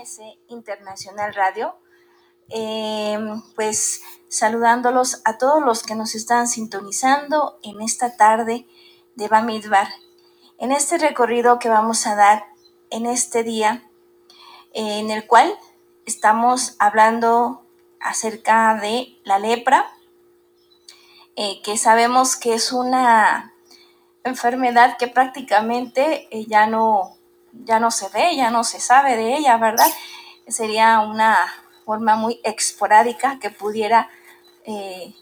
AMC Internacional Radio. Em, pues saludándolos a todos los que nos están sintonizando en esta tarde de Bamidbar. En este recorrido que vamos a dar en este día, en el cual estamos hablando acerca de la lepra, eh, que sabemos que es una enfermedad que prácticamente eh, ya no ya no se ve, ya no se sabe de ella, ¿verdad? Sería una forma muy esporádica que pudiera eh,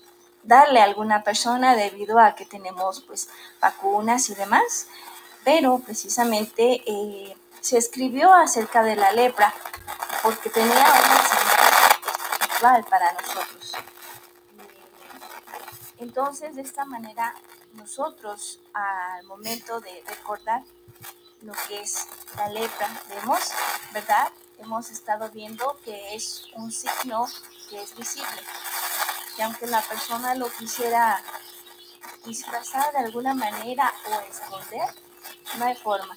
darle a alguna persona debido a que tenemos pues vacunas y demás, pero precisamente eh, se escribió acerca de la lepra porque tenía una señal espiritual para nosotros. Entonces, de esta manera, nosotros al momento de recordar lo que es la lepra. Vemos, ¿verdad? Hemos estado viendo que es un signo que es visible. Y aunque la persona lo quisiera disfrazar de alguna manera o esconder, no hay forma.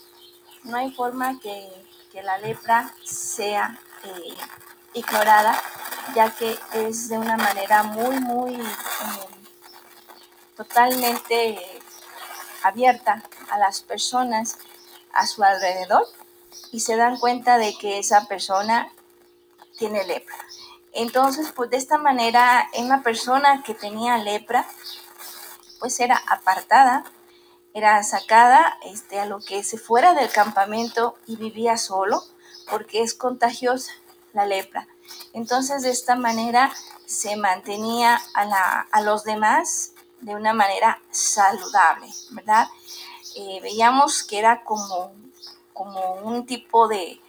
No hay forma que, la lepra sea eh, ignorada, ya que es de una manera muy, muy eh, totalmente abierta a las personas a su alrededor y se dan cuenta de que esa persona tiene lepra. Entonces, pues de esta manera, una persona que tenía lepra, pues era apartada, era sacada este, a lo que se fuera del campamento y vivía solo, porque es contagiosa la lepra. Entonces, de esta manera se mantenía a, la, a los demás de una manera saludable, ¿verdad? Eh, veíamos que era como, como un tipo de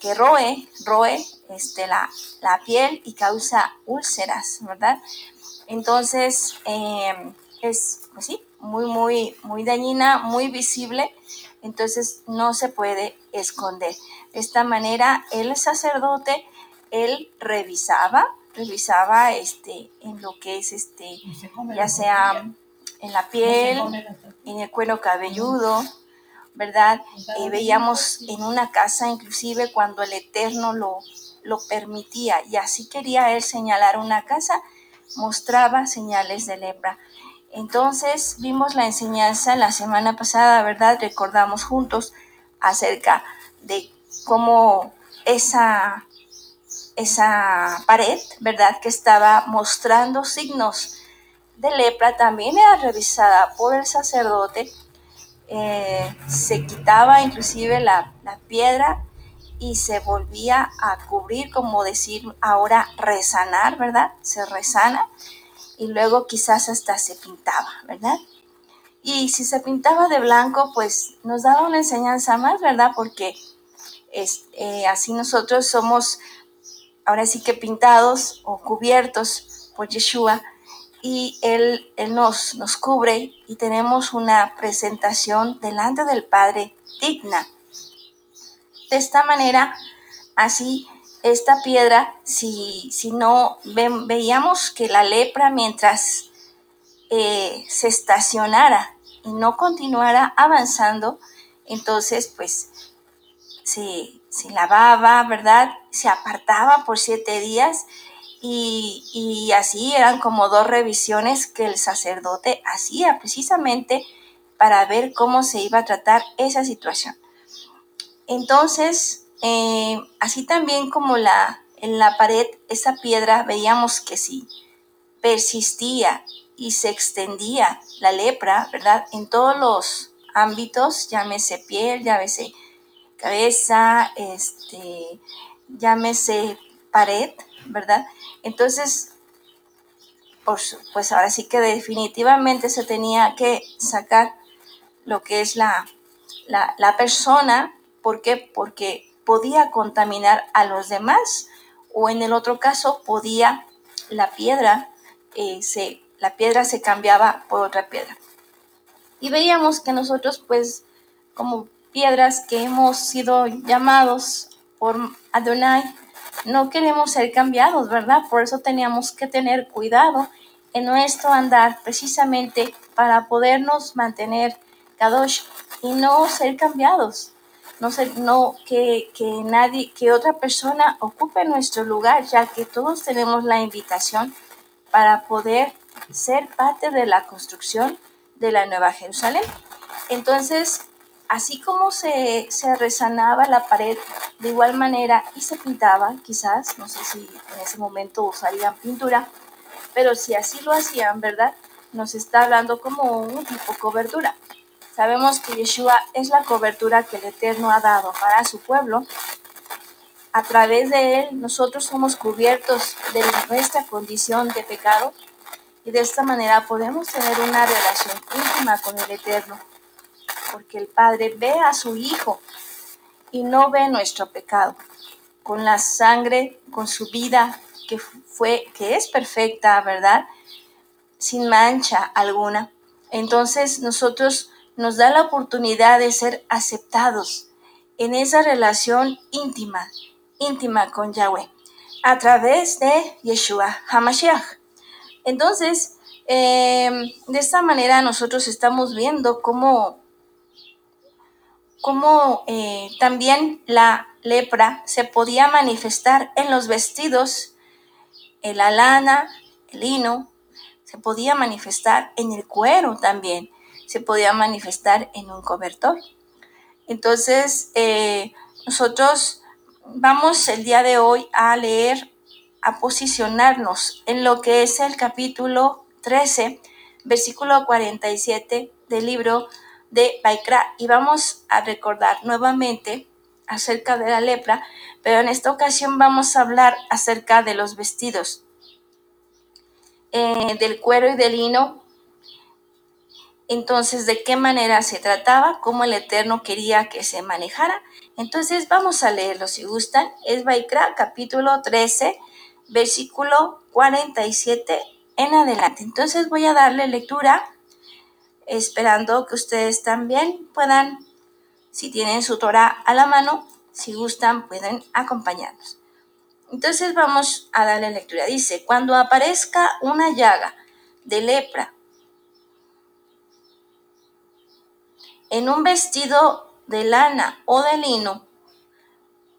que roe, roe este, la, la piel y causa úlceras, ¿verdad? Entonces, em, es, pues sí, muy, muy, muy dañina, muy visible, entonces no se puede esconder. De esta manera, el sacerdote, él revisaba, revisaba este, en lo que es, este, ya sea en la piel, en el cuero cabelludo, ¿verdad? Eh, veíamos en una casa inclusive cuando el Eterno lo, lo permitía y así quería él señalar una casa, mostraba señales de lepra. Entonces vimos la enseñanza la semana pasada, ¿verdad? Recordamos juntos acerca de cómo esa, esa pared, ¿verdad? Que estaba mostrando signos de lepra también era revisada por el sacerdote. Eh, se quitaba inclusive la, piedra y se volvía a cubrir, como decir ahora resanar, ¿verdad? Se resana y luego quizás hasta se pintaba, ¿verdad? Y si se pintaba de blanco, pues nos daba una enseñanza más, ¿verdad? Porque es, eh, así nosotros somos ahora sí que pintados o cubiertos por Yeshua y Él, nos, nos cubre y tenemos una presentación delante del Padre digna. De esta manera, así esta piedra, si, si no veíamos que la lepra mientras eh, se estacionara y no continuara avanzando, entonces pues se, se lavaba, ¿verdad? Se apartaba por siete días y, así eran como dos revisiones que el sacerdote hacía precisamente para ver cómo se iba a tratar esa situación. Entonces, eh, así también como la, en la pared, esa piedra, veíamos que sí, persistía y se extendía la lepra, ¿verdad? En todos los ámbitos, llámese piel, llámese cabeza, este, llámese pared, ¿verdad? Entonces, pues ahora sí que definitivamente se tenía que sacar lo que es la, la, persona. ¿Por qué? Porque podía contaminar a los demás o en el otro caso podía la piedra, eh, se, la piedra se cambiaba por otra piedra. Y veíamos que nosotros pues como piedras que hemos sido llamados por Adonai, no queremos ser cambiados, ¿verdad? Por eso teníamos que tener cuidado en nuestro andar precisamente para podernos mantener kadosh y no ser cambiados. no, se, no que, que nadie, que otra persona ocupe nuestro lugar, ya que todos tenemos la invitación para poder ser parte de la construcción de la Nueva Jerusalén. Entonces, así como se, se resanaba la pared de igual manera y se pintaba, quizás, no sé si en ese momento usarían pintura, pero si así lo hacían, ¿verdad? Nos está hablando como un tipo cobertura. Sabemos que Yeshua es la cobertura que el Eterno ha dado para su pueblo. A través de él nosotros somos cubiertos de nuestra condición de pecado y de esta manera podemos tener una relación íntima con el Eterno porque el Padre ve a su Hijo y no ve nuestro pecado. Con la sangre, con su vida que fue, que es perfecta, ¿verdad? Sin mancha alguna. Entonces nosotros nos da la oportunidad de ser aceptados en esa relación íntima, íntima con Yahweh, a través de Yeshua HaMashiach. Entonces, eh, de esta manera nosotros estamos viendo cómo como eh, también la lepra se podía manifestar en los vestidos, en la lana, el lino, se podía manifestar en el cuero también, se podía manifestar en un cobertor. Entonces, eh, nosotros vamos el día de hoy a leer, a posicionarnos en lo que es el capítulo 13, versículo 47 del libro de Baikra y vamos a recordar nuevamente acerca de la lepra, pero en esta ocasión vamos a hablar acerca de los vestidos, eh, del cuero y del lino. Entonces, ¿de qué manera se trataba? ¿Cómo el Eterno quería que se manejara? Entonces, vamos a leerlo si gustan. Es Baikra, capítulo 13, versículo 47 en adelante. Entonces, voy a darle lectura esperando que ustedes también puedan, si tienen su Torah a la mano, si gustan, pueden acompañarnos. Entonces vamos a darle lectura. Dice, cuando aparezca una llaga de lepra en un vestido de lana o de lino,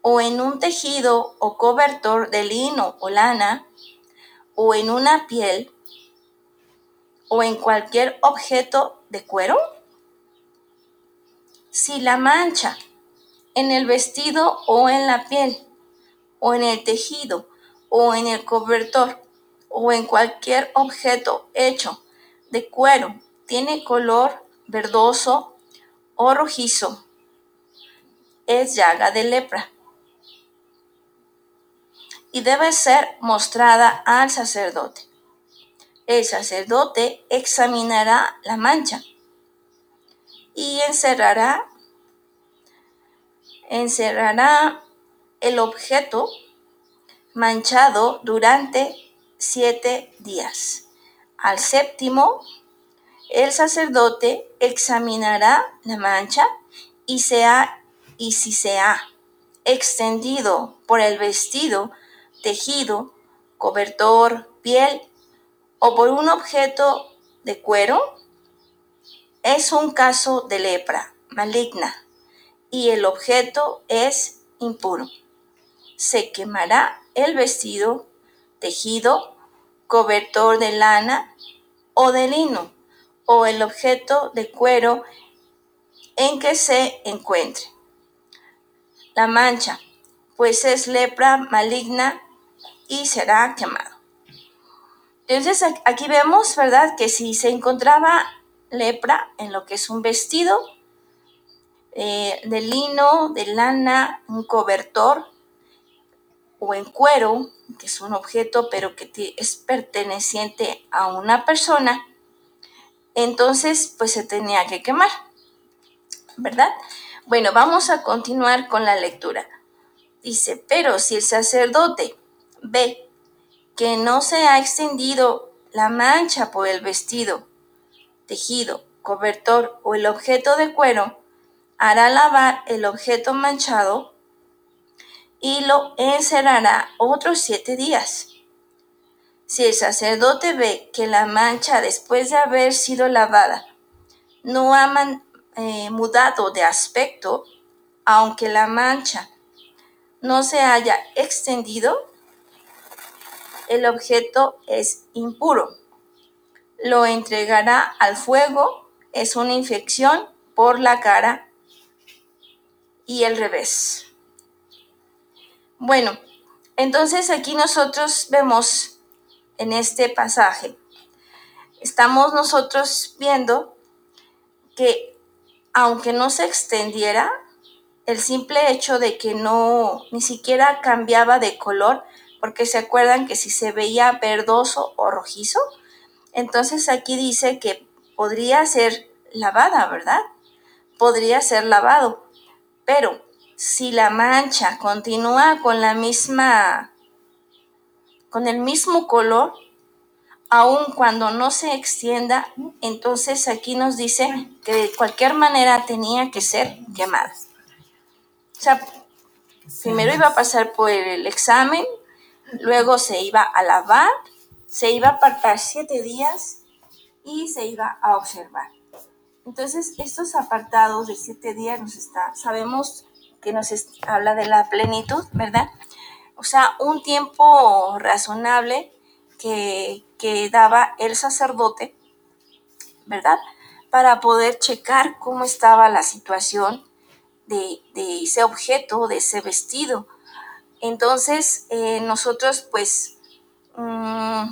o en un tejido o cobertor de lino o lana, o en una piel, o en cualquier objeto de cuero? Si la mancha en el vestido o en la piel, o en el tejido, o en el cobertor, o en cualquier objeto hecho de cuero tiene color verdoso o rojizo, es llaga de lepra y debe ser mostrada al sacerdote el sacerdote examinará la mancha y encerrará, encerrará el objeto manchado durante siete días. Al séptimo, el sacerdote examinará la mancha y, y si se ha extendido por el vestido, tejido, cobertor, piel o por un objeto de cuero es un caso de lepra maligna y el objeto es impuro. Se quemará el vestido, tejido, cobertor de lana o de lino o el objeto de cuero en que se encuentre. La mancha, pues es lepra maligna y será quemado. Entonces aquí vemos, ¿verdad? Que si se encontraba lepra en lo que es un vestido eh, de lino, de lana, un cobertor o en cuero, que es un objeto pero que es perteneciente a una persona, entonces pues se tenía que quemar, ¿verdad? Bueno, vamos a continuar con la lectura. Dice, pero si el sacerdote ve que no se ha extendido la mancha por el vestido, tejido, cobertor o el objeto de cuero, hará lavar el objeto manchado y lo encerrará otros siete días. Si el sacerdote ve que la mancha después de haber sido lavada no ha eh, mudado de aspecto, aunque la mancha no se haya extendido, el objeto es impuro. Lo entregará al fuego, es una infección por la cara y el revés. Bueno, entonces aquí nosotros vemos en este pasaje, estamos nosotros viendo que aunque no se extendiera, el simple hecho de que no ni siquiera cambiaba de color, porque se acuerdan que si se veía verdoso o rojizo, entonces aquí dice que podría ser lavada, ¿verdad? Podría ser lavado, pero si la mancha continúa con la misma, con el mismo color, aun cuando no se extienda, entonces aquí nos dice que de cualquier manera tenía que ser quemada. O sea, primero iba a pasar por el examen, luego se iba a lavar, se iba a apartar siete días y se iba a observar. Entonces, estos apartados de siete días nos está, sabemos que nos habla de la plenitud, ¿verdad? O sea, un tiempo razonable que, daba el sacerdote, ¿verdad? Para poder checar cómo estaba la situación de, ese objeto, de ese vestido. Entonces, eh, nosotros pues mm,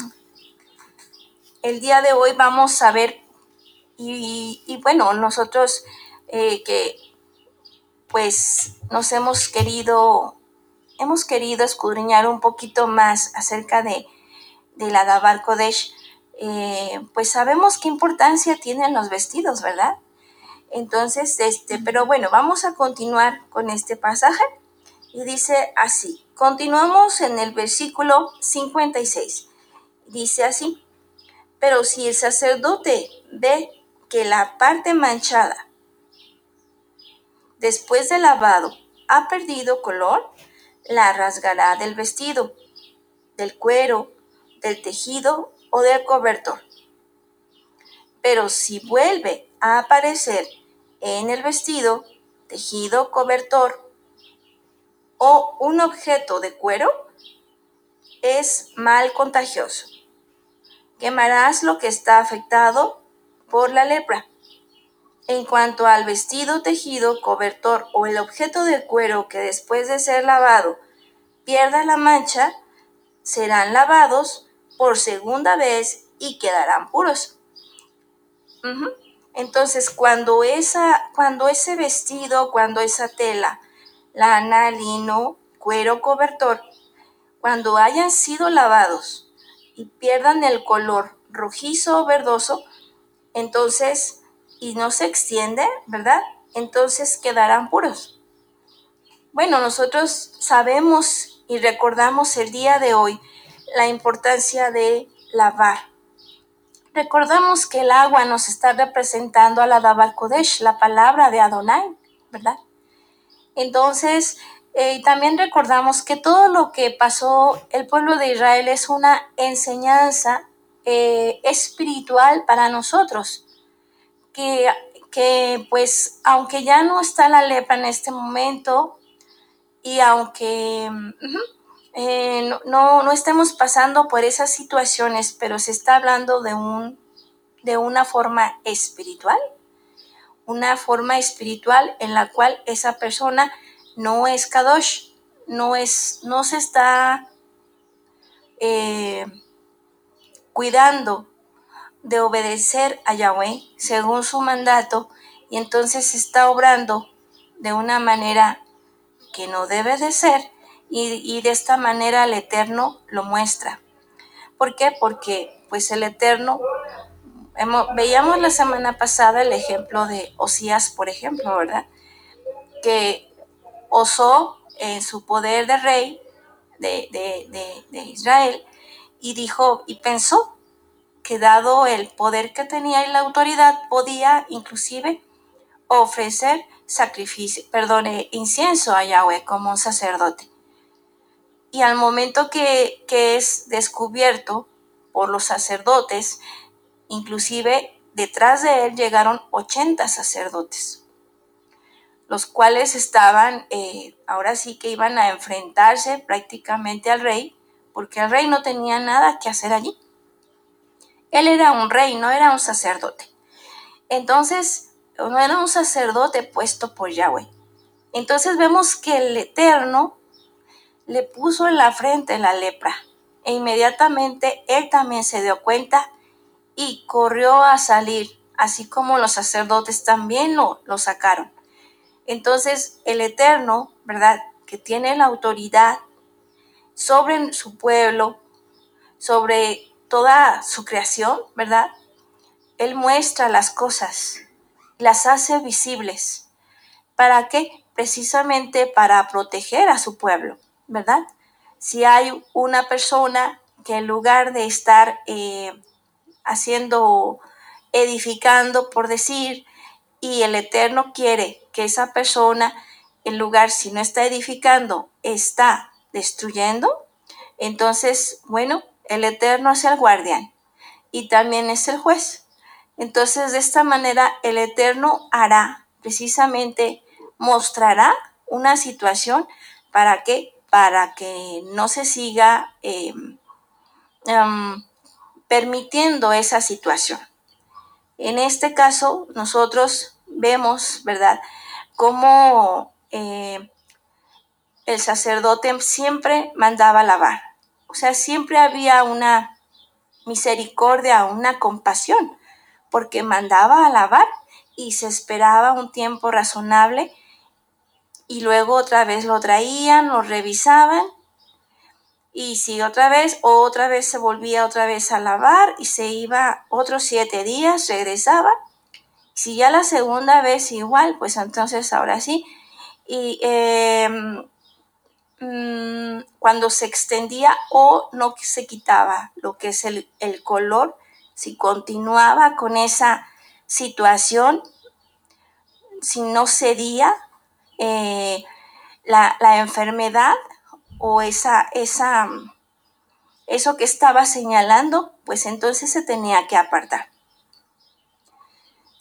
el día de hoy vamos a ver, y, bueno, nosotros eh, que pues nos hemos querido, hemos querido escudriñar un poquito más acerca de, de la Dabar Kodesh, eh, pues sabemos qué importancia tienen los vestidos, ¿verdad? Entonces, este, pero bueno, vamos a continuar con este pasaje y dice así, continuamos en el versículo 56, dice así, pero si el sacerdote ve que la parte manchada después de lavado, ha perdido color, la rasgará del vestido, del cuero, del tejido o del cobertor. Pero si vuelve a aparecer en el vestido, tejido, cobertor o un objeto de cuero, es mal contagioso. Quemarás lo que está afectado por la lepra en cuanto al vestido, tejido, cobertor o el objeto de cuero que después de ser lavado pierda la mancha, serán lavados por segunda vez y quedarán puros. Entonces, cuando, esa, cuando ese vestido, cuando esa tela, lana, lino, cuero, cobertor, cuando hayan sido lavados y pierdan el color rojizo o verdoso, entonces y no se extiende, ¿verdad? Entonces quedarán puros. Bueno, nosotros sabemos y recordamos el día de hoy la importancia de lavar. Recordamos que el agua nos está representando a la Dabar Kodesh, la palabra de Adonai, ¿verdad? Entonces, eh, también recordamos que todo lo que pasó el pueblo de Israel es una enseñanza eh, espiritual para nosotros que, pues aunque ya no está la lepra en este momento y aunque eh, no, no, estemos pasando por esas situaciones, pero se está hablando de, un, de una forma espiritual, una forma espiritual en la cual esa persona no es kadosh, no, es, no se está eh, cuidando de obedecer a Yahweh según su mandato y entonces está obrando de una manera que no debe de ser y, de esta manera el Eterno lo muestra. ¿Por qué? Porque pues el Eterno, veíamos la semana pasada el ejemplo de Osías, por ejemplo, ¿verdad? Que osó en su poder de rey de, de Israel y dijo y pensó que dado el poder que tenía y la autoridad podía inclusive ofrecer sacrificio, perdone, incienso a Yahweh como un sacerdote. Y al momento que, que es descubierto por los sacerdotes, inclusive detrás de él llegaron 80 sacerdotes. los cuales estaban, eh, ahora sí que iban a enfrentarse prácticamente al rey, porque el rey no tenía nada que hacer allí. Él era un rey, no era un sacerdote. Entonces, no era un sacerdote puesto por Yahweh. Entonces vemos que el Eterno le puso en la frente la lepra e inmediatamente él también se dio cuenta y corrió a salir, así como los sacerdotes también lo, lo sacaron. Entonces el Eterno, ¿verdad? Que tiene la autoridad sobre su pueblo, sobre toda su creación, ¿verdad? Él muestra las cosas, las hace visibles. ¿Para qué? Precisamente para proteger a su pueblo, ¿verdad? Si hay una persona que en lugar de estar eh, haciendo, edificando, por decir, y el Eterno quiere que esa persona, en lugar, si no está edificando, está destruyendo, entonces, bueno, el Eterno es el guardián y también es el juez. Entonces, de esta manera, el Eterno hará, precisamente, mostrará una situación para que, para que no se siga em, em, permitiendo esa situación. En este caso, nosotros vemos, ¿verdad?, cómo eh, el sacerdote siempre mandaba lavar. O sea, siempre había una misericordia, una compasión porque mandaba a lavar y se esperaba un tiempo razonable y luego otra vez lo traían, lo revisaban y si otra vez, otra vez se volvía otra vez a lavar y se iba otros siete días, regresaba. Si ya la segunda vez igual, pues entonces ahora sí. Y em, mm, cuando se extendía o no se quitaba lo que es el, el color, si continuaba con esa situación, si no cedía eh, la, enfermedad o esa, esa, eso que estaba señalando, pues entonces se tenía que apartar.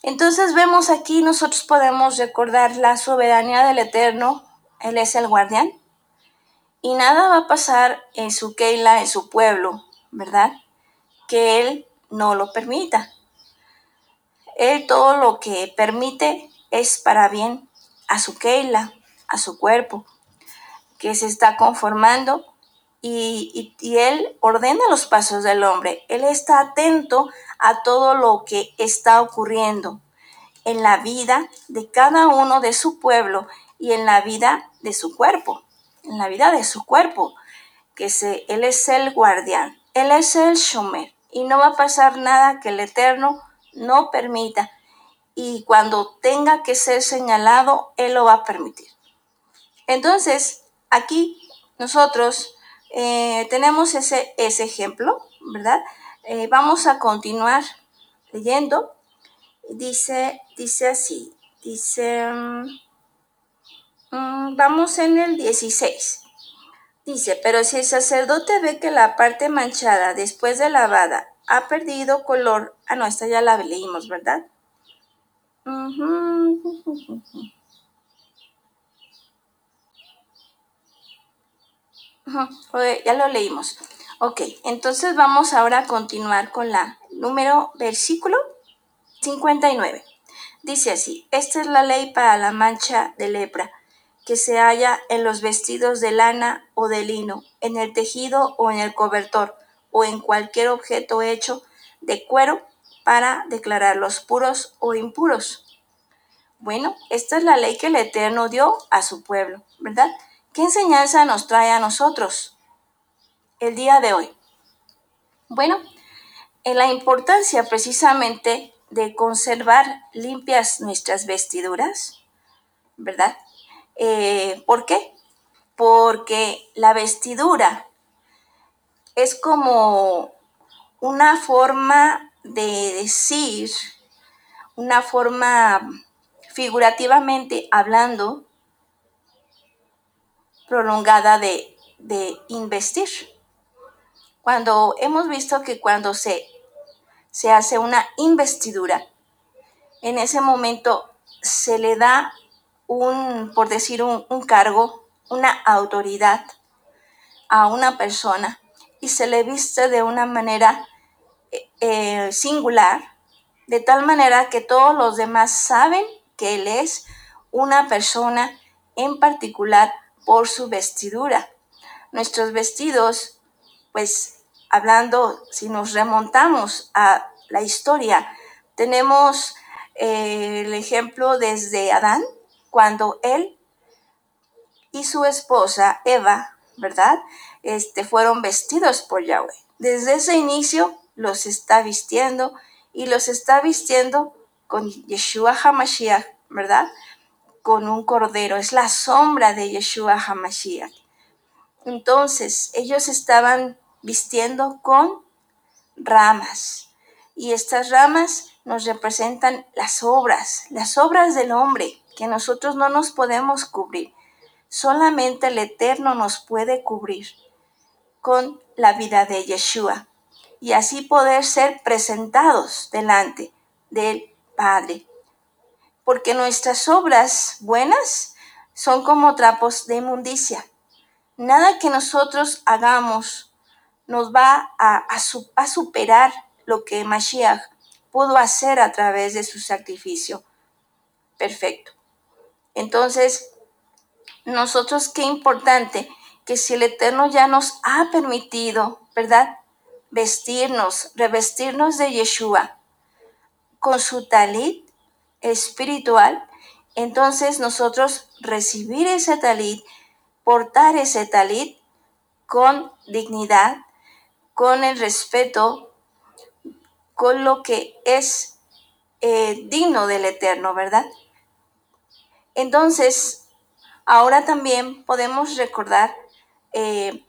Entonces vemos aquí, nosotros podemos recordar la soberanía del Eterno, Él es el guardián, y nada va a pasar en su Keila, en su pueblo, ¿verdad? Que Él no lo permita. Él todo lo que permite es para bien a su Keila, a su cuerpo, que se está conformando y, y, Él ordena los pasos del hombre. Él está atento a todo lo que está ocurriendo en la vida de cada uno de su pueblo y en la vida de su cuerpo, en la vida de su cuerpo, que se, Él es el guardián, Él es el shomer y no va a pasar nada que el Eterno no permita. Y cuando tenga que ser señalado, Él lo va a permitir. Entonces, aquí nosotros eh, tenemos ese, ese ejemplo, ¿verdad? Eh, vamos a continuar leyendo. Dice, dice así, dice, mm, mm, vamos en el 16. Dice, pero si el sacerdote ve que la parte manchada después de lavada ha perdido color, ah, no, esta ya la leímos, ¿verdad? Ya lo leímos. Ok, entonces vamos ahora a continuar con la número versículo 59. Dice así, esta es la ley para la mancha de lepra que se halla en los vestidos de lana o de lino, en el tejido o en el cobertor, o en cualquier objeto hecho de cuero para declararlos puros o impuros. Bueno, esta es la ley que el Eterno dio a su pueblo, ¿verdad? ¿Qué enseñanza nos trae a nosotros el día de hoy? Bueno, en la importancia precisamente de conservar limpias nuestras vestiduras, ¿verdad? Eh, ¿Por qué? Porque la vestidura es como una forma de decir, una forma figurativamente hablando, prolongada de, de investir. Cuando hemos visto que cuando se, se hace una investidura, en ese momento se le da un, por decir, un, cargo, una autoridad a una persona y se le viste de una manera eh, eh, singular, de tal manera que todos los demás saben que él es una persona en particular por su vestidura. Nuestros vestidos, pues hablando, si nos remontamos a la historia, tenemos eh, el ejemplo desde Adán, cuando él y su esposa Eva, ¿verdad? Este, fueron vestidos por Yahweh. Desde ese inicio los está vistiendo y los está vistiendo con Yeshua HaMashiach, ¿verdad? Con un cordero, es la sombra de Yeshua HaMashiach. Entonces, ellos estaban vistiendo con ramas y estas ramas nos representan las obras, las obras del hombre, que nosotros no nos podemos cubrir. Solamente el Eterno nos puede cubrir con la vida de Yeshua y así poder ser presentados delante del Padre. Porque nuestras obras buenas son como trapos de inmundicia. Nada que nosotros hagamos nos va a, superar lo que Mashiach pudo hacer a través de su sacrificio perfecto. Entonces, nosotros qué importante que si el Eterno ya nos ha permitido, ¿verdad? Vestirnos, revestirnos de Yeshua con su talit espiritual, entonces nosotros recibir ese talit, portar ese talit con dignidad, con el respeto, con lo que es eh, digno del Eterno, ¿verdad? Entonces, ahora también podemos recordar eh,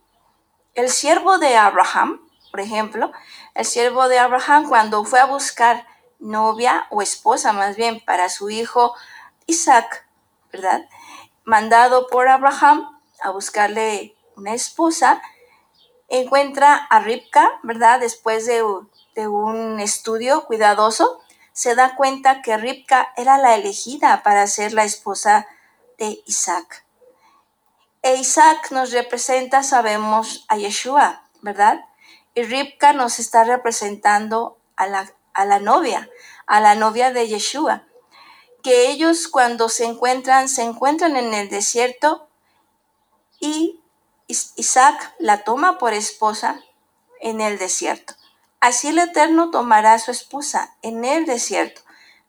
el siervo de Abraham, por ejemplo, el siervo de Abraham cuando fue a buscar novia o esposa más bien para su hijo Isaac, ¿verdad? Mandado por Abraham a buscarle una esposa, encuentra a Ripka, ¿verdad? Después de, de un estudio cuidadoso, se da cuenta que Ripka era la elegida para ser la esposa de Isaac. E Isaac nos representa, sabemos, a Yeshua, ¿verdad? Y Ripka nos está representando a la, a la novia, a la novia de Yeshua. Que ellos cuando se encuentran, se encuentran en el desierto y Isaac la toma por esposa en el desierto. Así el Eterno tomará a su esposa en el desierto,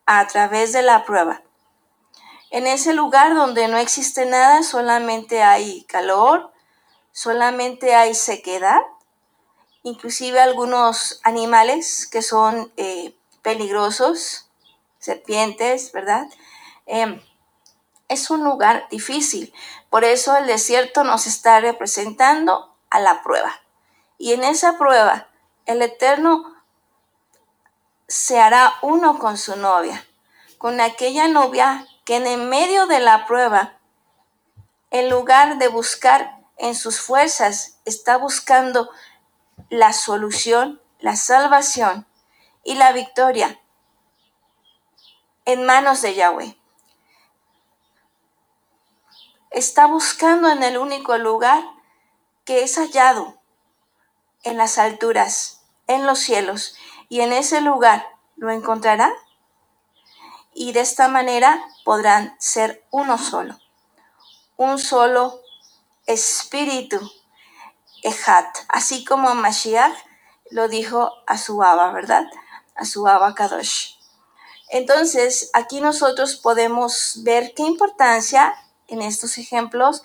a través de la prueba. En ese lugar donde no existe nada, solamente hay calor, solamente hay sequedad, inclusive algunos animales que son eh, peligrosos, serpientes, ¿verdad? Em, es un lugar difícil. Por eso el desierto nos está representando a la prueba. Y en esa prueba el Eterno se hará uno con su novia, con aquella novia que en el medio de la prueba, en lugar de buscar en sus fuerzas, está buscando la solución, la salvación y la victoria en manos de Yahweh. Está buscando en el único lugar que es hallado en las alturas en los cielos y en ese lugar lo encontrará. Y de esta manera podrán ser uno solo, un solo espíritu, Así como Mashiach lo dijo a su Abba, ¿verdad? A su Abba Kadosh. Entonces, aquí nosotros podemos ver qué importancia en estos ejemplos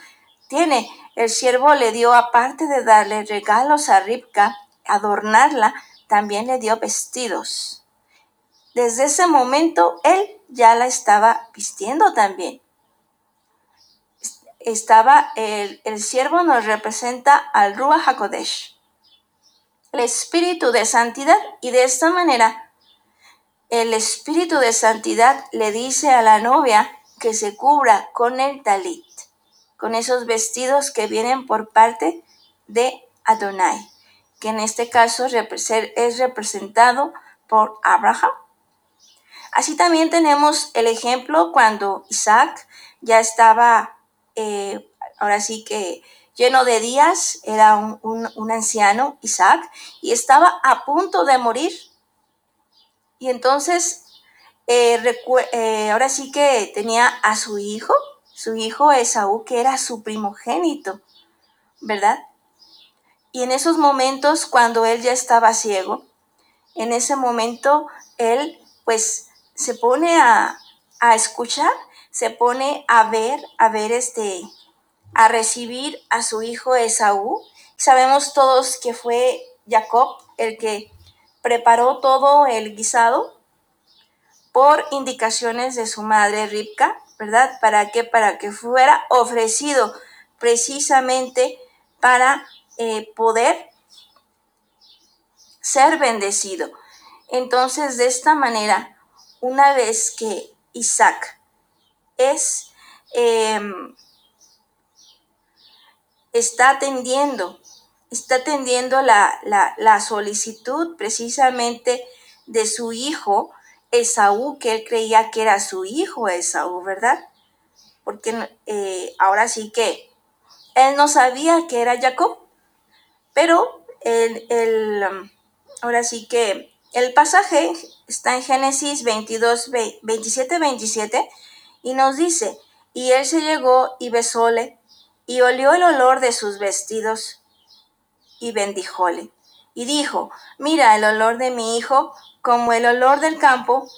tiene. El siervo le dio, aparte de darle regalos a Ribka, adornarla, también le dio vestidos. Desde ese momento él ya la estaba vistiendo también. Estaba el, el siervo nos representa al Ruach HaKodesh, el espíritu de santidad, y de esta manera el espíritu de santidad le dice a la novia que se cubra con el talit, con esos vestidos que vienen por parte de Adonai que en este caso es representado por Abraham. Así también tenemos el ejemplo cuando Isaac ya estaba, eh, ahora sí que lleno de días, era un, anciano, Isaac, y estaba a punto de morir. Y entonces, eh, eh, ahora sí que tenía a su hijo, su hijo Esaú, que era su primogénito, ¿verdad? Y en esos momentos, cuando él ya estaba ciego, en ese momento él pues se pone a, a escuchar, se pone a ver, a ver este, a recibir a su hijo Esaú. Sabemos todos que fue Jacob el que preparó todo el guisado por indicaciones de su madre Ribka, ¿verdad? ¿Para qué? Para que fuera ofrecido precisamente para eh, poder ser bendecido. Entonces, de esta manera, una vez que Isaac em, está atendiendo, está atendiendo la, la, solicitud precisamente de su hijo Esaú, que él creía que era su hijo Esaú, ¿verdad? Porque eh, ahora sí que él no sabía que era Jacob, pero el, ahora sí que el pasaje está en Génesis 22, 27, 27 y nos dice, y él se llegó y besóle y olió el olor de sus vestidos y bendijóle. Y dijo, mira el olor de mi hijo como el olor del campo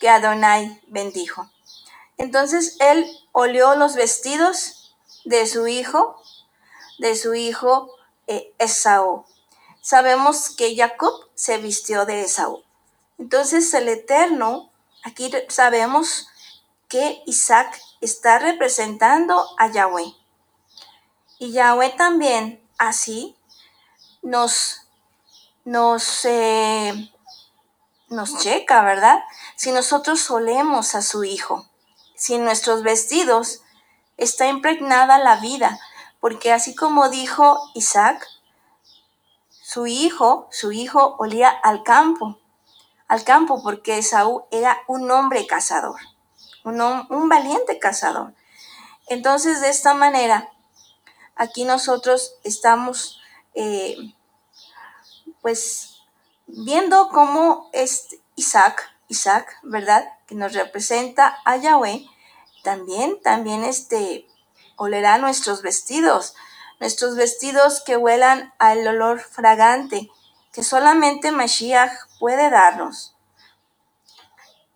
que Adonai bendijo. Entonces él olió los vestidos de su hijo, de su hijo eh, Esaú sabemos que Jacob se vistió de Esaú. Entonces el Eterno, aquí sabemos que Isaac está representando a Yahweh. Y Yahweh también así nos, nos, eh, checa, ¿verdad? Si nosotros solemos a su hijo, si en nuestros vestidos está impregnada la vida, porque así como dijo Isaac, su hijo, su hijo olía al campo, al campo porque Esaú era un hombre cazador, un, valiente cazador. Entonces, de esta manera, aquí nosotros estamos, eh, pues, viendo cómo es Isaac, Isaac, ¿verdad? Que nos representa a Yahweh, también, también este, olerá nuestros vestidos, nuestros vestidos que huelan al olor fragante que solamente Mashiach puede darnos.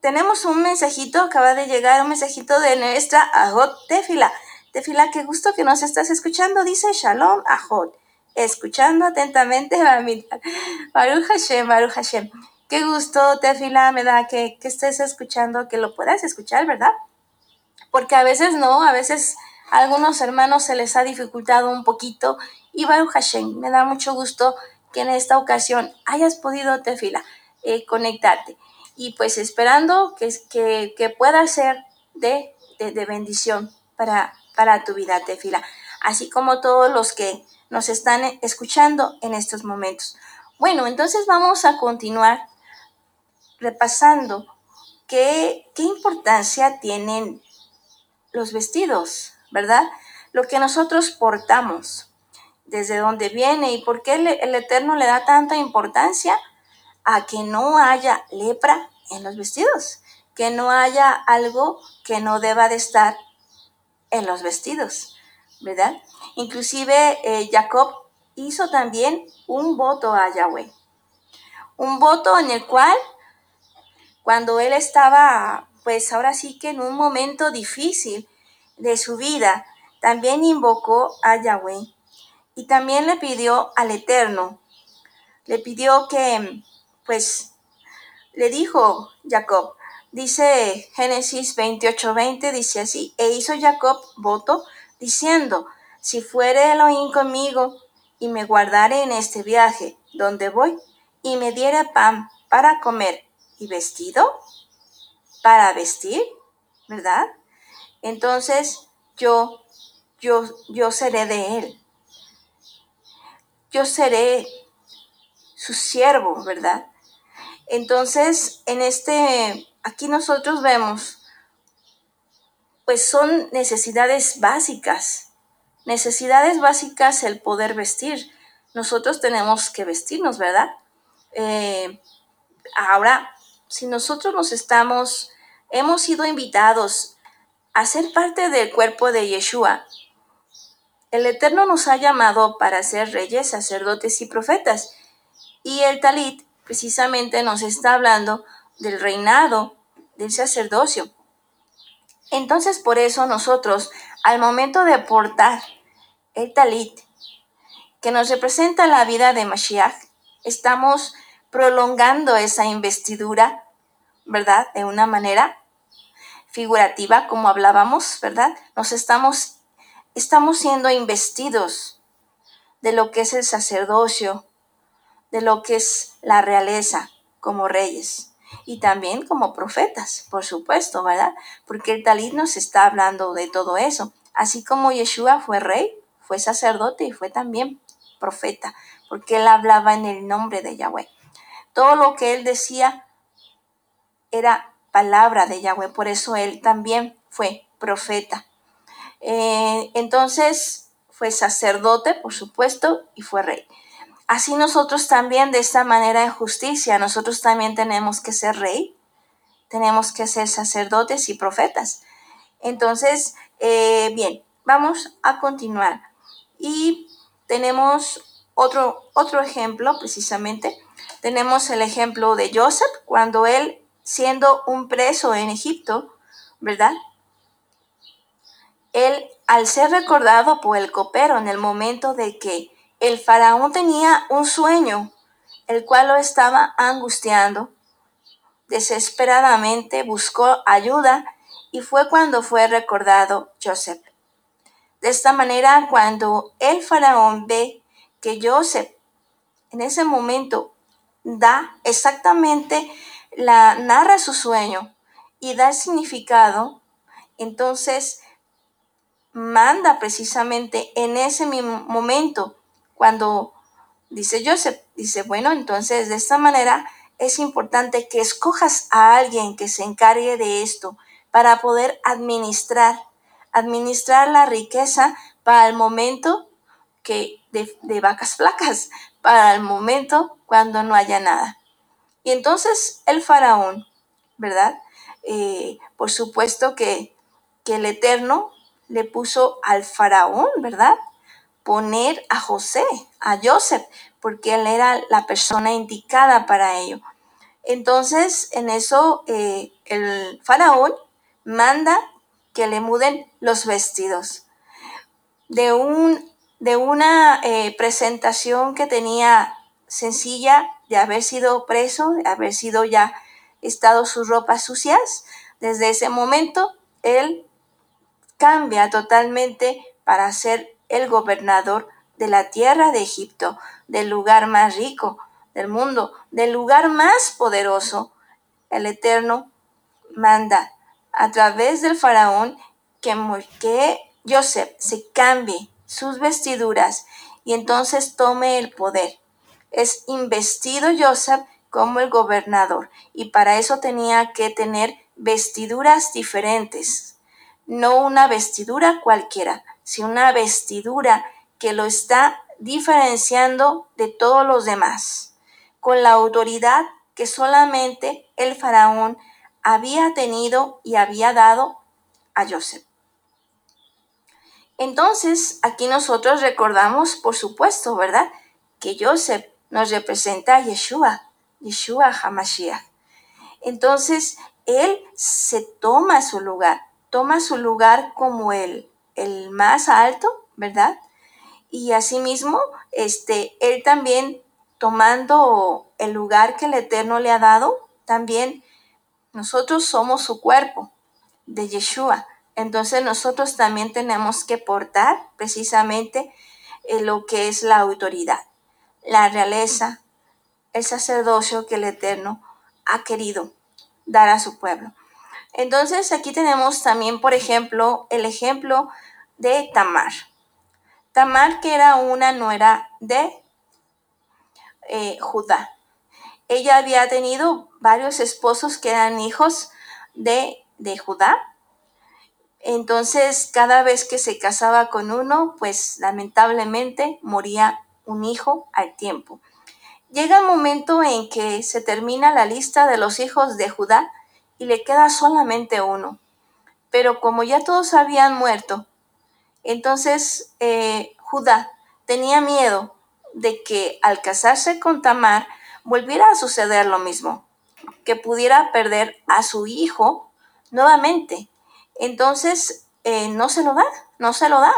Tenemos un mensajito, acaba de llegar un mensajito de nuestra Ajot Tefila. Tefila, qué gusto que nos estás escuchando, dice Shalom Ajot. Escuchando atentamente, Baruch Hashem, Baruch Hashem. Qué gusto, Tefila, me da que, que estés escuchando, que lo puedas escuchar, ¿verdad? Porque a veces no, a veces a algunos hermanos se les ha dificultado un poquito y Baruch Hashem, me da mucho gusto que en esta ocasión hayas podido, Tefila, eh, conectarte. Y pues esperando que, que, pueda ser de, de, bendición para, para tu vida, Tefila. Así como todos los que nos están escuchando en estos momentos. Bueno, entonces vamos a continuar repasando qué, qué importancia tienen los vestidos, ¿verdad? Lo que nosotros portamos, desde dónde viene y por qué el, Eterno le da tanta importancia a que no haya lepra en los vestidos, que no haya algo que no deba de estar en los vestidos, ¿verdad? Inclusive eh, Jacob hizo también un voto a Yahweh, un voto en el cual cuando él estaba, pues ahora sí que en un momento difícil, de su vida, también invocó a Yahweh y también le pidió al Eterno, le pidió que, pues, le dijo Jacob, dice Génesis 28:20, dice así, e hizo Jacob voto diciendo, si fuere Elohim conmigo y me guardare en este viaje donde voy y me diere pan para comer y vestido para vestir, ¿verdad? entonces yo, yo, yo seré de él. Yo seré su siervo, ¿verdad? Entonces, en este aquí nosotros vemos, pues son necesidades básicas. Necesidades básicas el poder vestir. Nosotros tenemos que vestirnos, ¿verdad? Eh, ahora, si nosotros nos estamos, hemos sido invitados a ser parte del cuerpo de Yeshua, el Eterno nos ha llamado para ser reyes, sacerdotes y profetas. Y el talit precisamente nos está hablando del reinado, del sacerdocio. Entonces, por eso nosotros, al momento de portar el talit, que nos representa la vida de Mashiach, estamos prolongando esa investidura, ¿verdad? De una manera figurativa, como hablábamos, ¿verdad? Nos estamos, estamos siendo investidos de lo que es el sacerdocio, de lo que es la realeza como reyes y también como profetas, por supuesto, ¿verdad? Porque el talit nos está hablando de todo eso. Así como Yeshua fue rey, fue sacerdote y fue también profeta, porque él hablaba en el nombre de Yahweh. Todo lo que él decía era palabra de Yahweh, por eso él también fue profeta. Eh, entonces fue sacerdote, por supuesto, y fue rey. Así nosotros también de esta manera en justicia, nosotros también tenemos que ser rey, tenemos que ser sacerdotes y profetas. Entonces, eh, bien, vamos a continuar. Y tenemos otro, otro ejemplo, precisamente. Tenemos el ejemplo de Joseph, cuando él, siendo un preso en Egipto, ¿verdad? Él, al ser recordado por el copero en el momento de que el faraón tenía un sueño, el cual lo estaba angustiando. Desesperadamente buscó ayuda y fue cuando fue recordado Joseph. De esta manera, cuando el faraón ve que Joseph en ese momento da exactamente, la narra su sueño y da el significado, entonces manda precisamente en ese mismo momento cuando dice Joseph, dice, bueno, entonces de esta manera es importante que escojas a alguien que se encargue de esto para poder administrar, administrar la riqueza para el momento que de, vacas flacas, para el momento cuando no haya nada. Y entonces el faraón, ¿verdad? Eh, por supuesto que, que el Eterno le puso al faraón, ¿verdad? Poner a José, a Joseph, porque él era la persona indicada para ello. Entonces, en eso eh, el faraón manda que le muden los vestidos. De, un, de una eh, presentación que tenía sencilla de haber sido preso, de haber sido ya estado sus ropas sucias, desde ese momento él cambia totalmente para ser el gobernador de la tierra de Egipto, del lugar más rico del mundo, del lugar más poderoso, el Eterno manda a través del faraón que, que Joseph se cambie sus vestiduras y entonces tome el poder. Es investido Joseph como el gobernador y para eso tenía que tener vestiduras diferentes, no una vestidura cualquiera, si una vestidura que lo está diferenciando de todos los demás, con la autoridad que solamente el faraón había tenido y había dado a Joseph. Entonces, aquí nosotros recordamos, por supuesto, ¿verdad? Que Joseph nos representa a Yeshua, Yeshua Hamashiach. Entonces, él se toma su lugar, toma su lugar como él el más alto, ¿verdad? Y asimismo, este, él también tomando el lugar que el Eterno le ha dado, también nosotros somos su cuerpo de Yeshua. Entonces nosotros también tenemos que portar precisamente eh, lo que es la autoridad, la realeza, el sacerdocio que el Eterno ha querido dar a su pueblo. Entonces aquí tenemos también, por ejemplo, el ejemplo de Tamar. Tamar que era una nuera de eh, Judá. Ella había tenido varios esposos que eran hijos de, de Judá. Entonces, cada vez que se casaba con uno, pues lamentablemente moría un hijo al tiempo. Llega el momento en que se termina la lista de los hijos de Judá y le queda solamente uno. Pero como ya todos habían muerto, entonces eh, Judá tenía miedo de que al casarse con Tamar volviera a suceder lo mismo, que pudiera perder a su hijo nuevamente. Entonces eh, no se lo da, no se lo da.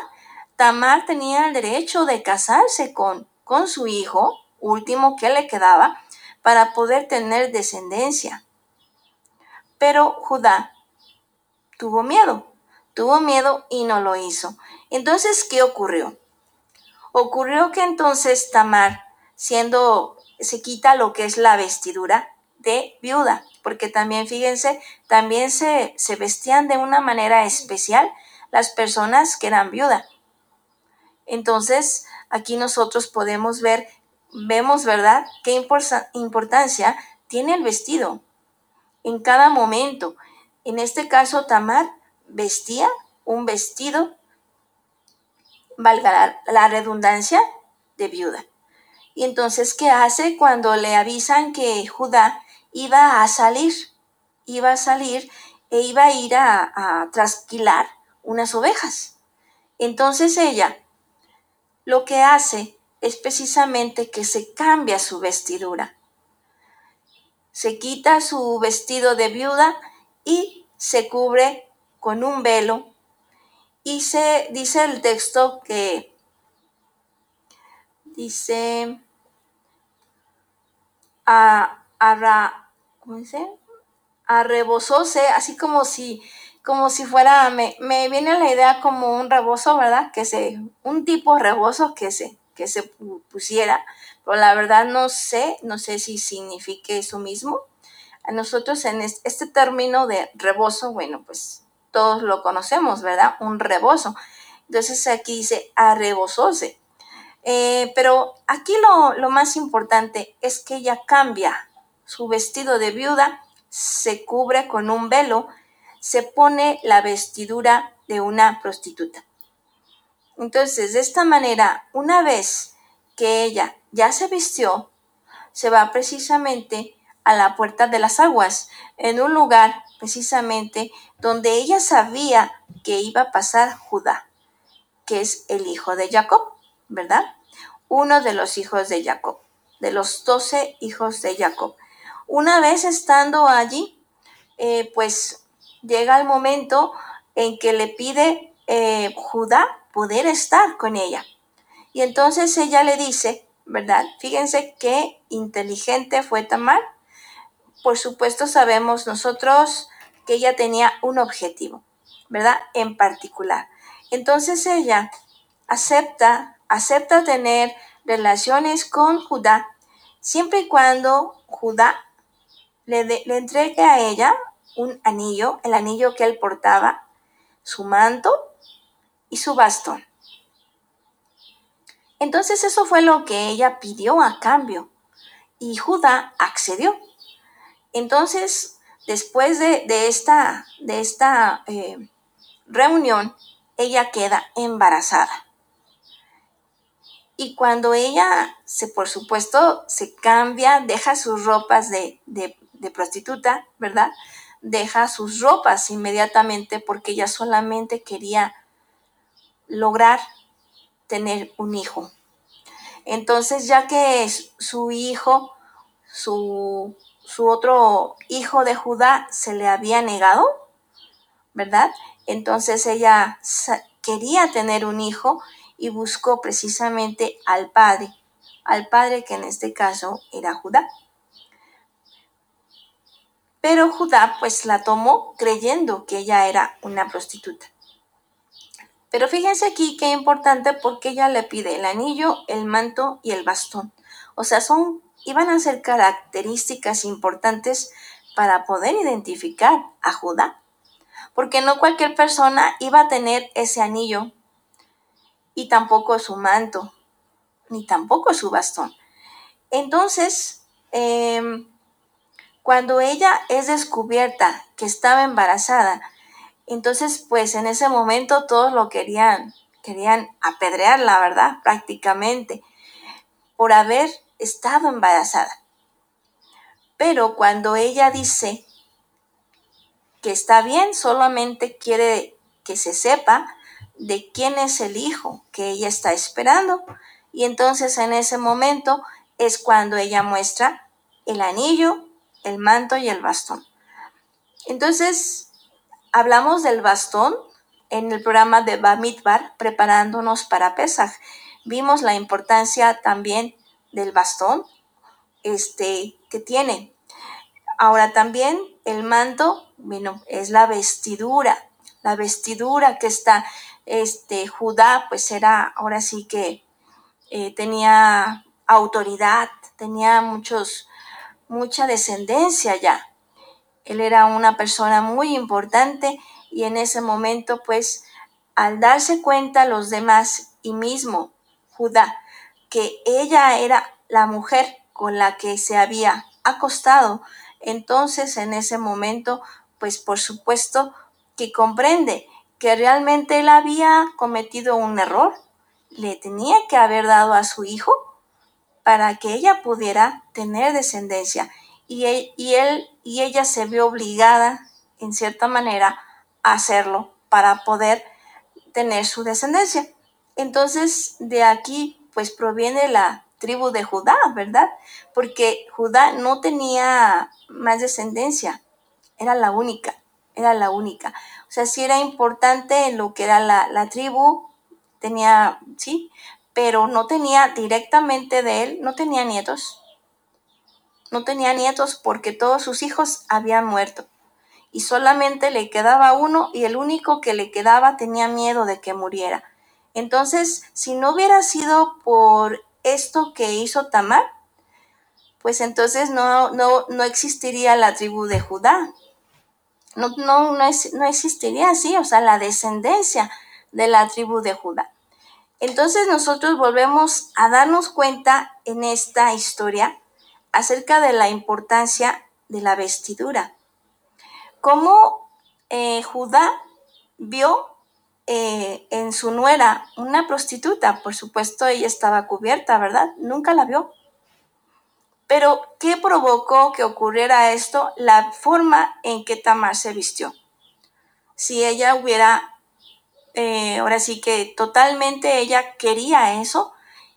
Tamar tenía el derecho de casarse con, con su hijo, último que le quedaba, para poder tener descendencia. Pero Judá tuvo miedo, tuvo miedo y no lo hizo. Entonces, ¿qué ocurrió? Ocurrió que entonces Tamar, siendo, se quita lo que es la vestidura de viuda, porque también, fíjense, también se, se vestían de una manera especial las personas que eran viuda. Entonces, aquí nosotros podemos ver, vemos, ¿verdad?, qué importancia tiene el vestido en cada momento. En este caso, Tamar vestía un vestido, valga la, redundancia, de viuda. Y entonces, ¿qué hace cuando le avisan que Judá iba a salir? Iba a salir e iba a ir a, trasquilar unas ovejas. Entonces ella lo que hace es precisamente que se cambia su vestidura se quita su vestido de viuda y se cubre con un velo. Y se dice el texto que dice a, a, ¿cómo dice? Arrebosóse, así como si, como si fuera, me, me, viene la idea como un rebozo, ¿verdad? Que se, un tipo de rebozo que se, que se pusiera pero la verdad no sé, no sé si signifique eso mismo. A nosotros en este término de rebozo, bueno, pues todos lo conocemos, ¿verdad? Un rebozo. Entonces aquí dice arrebozóse. Eh, pero aquí lo, lo más importante es que ella cambia su vestido de viuda, se cubre con un velo, se pone la vestidura de una prostituta. Entonces, de esta manera, una vez que ella ya se vistió, se va precisamente a la puerta de las aguas, en un lugar precisamente donde ella sabía que iba a pasar Judá, que es el hijo de Jacob, ¿verdad? Uno de los hijos de Jacob, de los doce hijos de Jacob. Una vez estando allí, eh, pues llega el momento en que le pide eh, Judá poder estar con ella. Y entonces ella le dice, ¿verdad? Fíjense qué inteligente fue Tamar. Por supuesto sabemos nosotros que ella tenía un objetivo, ¿verdad? En particular. Entonces ella acepta, acepta tener relaciones con Judá, siempre y cuando Judá le, le entregue a ella un anillo, el anillo que él portaba, su manto y su bastón. Entonces eso fue lo que ella pidió a cambio y Judá accedió. Entonces, después de, esta, de esta eh, reunión, ella queda embarazada. Y cuando ella, se, por supuesto, se cambia, deja sus ropas de, de prostituta, ¿verdad? Deja sus ropas inmediatamente porque ella solamente quería lograr tener un hijo. Entonces, ya que su hijo, su, su otro hijo de Judá se le había negado, ¿verdad? Entonces ella quería tener un hijo y buscó precisamente al padre, al padre que en este caso era Judá. Pero Judá pues la tomó creyendo que ella era una prostituta. Pero fíjense aquí qué importante porque ella le pide el anillo, el manto y el bastón. O sea, son, iban a ser características importantes para poder identificar a Judá. Porque no cualquier persona iba a tener ese anillo y tampoco su manto, ni tampoco su bastón. Entonces, em, cuando ella es descubierta que estaba embarazada. Entonces, pues en ese momento todos lo querían, querían apedrearla, ¿verdad? Prácticamente, por haber estado embarazada. Pero cuando ella dice que está bien, solamente quiere que se sepa de quién es el hijo que ella está esperando. Y entonces en ese momento es cuando ella muestra el anillo, el manto y el bastón. Entonces, hablamos del bastón en el programa de Bamidbar, preparándonos para Pesach. Vimos la importancia también del bastón este, que tiene. Ahora también el manto, bueno, es la vestidura, la vestidura que está, este, Judá, pues era, ahora sí que eh, tenía autoridad, tenía muchos, mucha descendencia ya. Él era una persona muy importante y en ese momento, pues, al darse cuenta los demás y mismo Judá, que ella era la mujer con la que se había acostado, entonces en ese momento, pues por supuesto que comprende que realmente él había cometido un error, le tenía que haber dado a su hijo para que ella pudiera tener descendencia. Y él, y él y ella se vio obligada en cierta manera a hacerlo para poder tener su descendencia. Entonces de aquí pues proviene la tribu de Judá, ¿verdad? Porque Judá no tenía más descendencia, era la única, era la única. O sea, sí era importante lo que era la, la tribu, tenía, sí, pero no tenía directamente de él, no tenía nietos. No tenía nietos porque todos sus hijos habían muerto y solamente le quedaba uno y el único que le quedaba tenía miedo de que muriera. Entonces, si no hubiera sido por esto que hizo Tamar, pues entonces no, no, no existiría la tribu de Judá. No, no, no, no existiría así, o sea, la descendencia de la tribu de Judá. Entonces nosotros volvemos a darnos cuenta en esta historia acerca de la importancia de la vestidura. Cómo eh, Judá vio eh, en su nuera una prostituta. Por supuesto, ella estaba cubierta, ¿verdad? Nunca la vio. Pero, ¿qué provocó que ocurriera esto? La forma en que Tamar se vistió. Si ella hubiera, eh, ahora sí que totalmente ella quería eso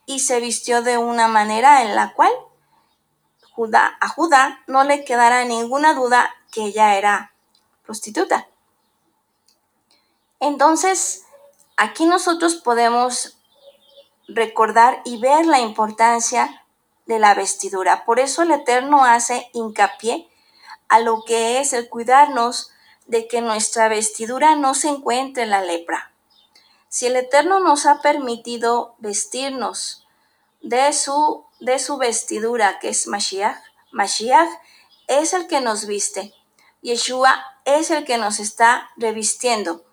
y se vistió de una manera en la cual A Judá no le quedara ninguna duda que ella era prostituta. Entonces, aquí nosotros podemos recordar y ver la importancia de la vestidura. Por eso el Eterno hace hincapié a lo que es el cuidarnos de que nuestra vestidura no se encuentre en la lepra. Si el Eterno nos ha permitido vestirnos de su, de su vestidura, que es Mashiach, Mashiach es el que nos viste. Yeshua es el que nos está revistiendo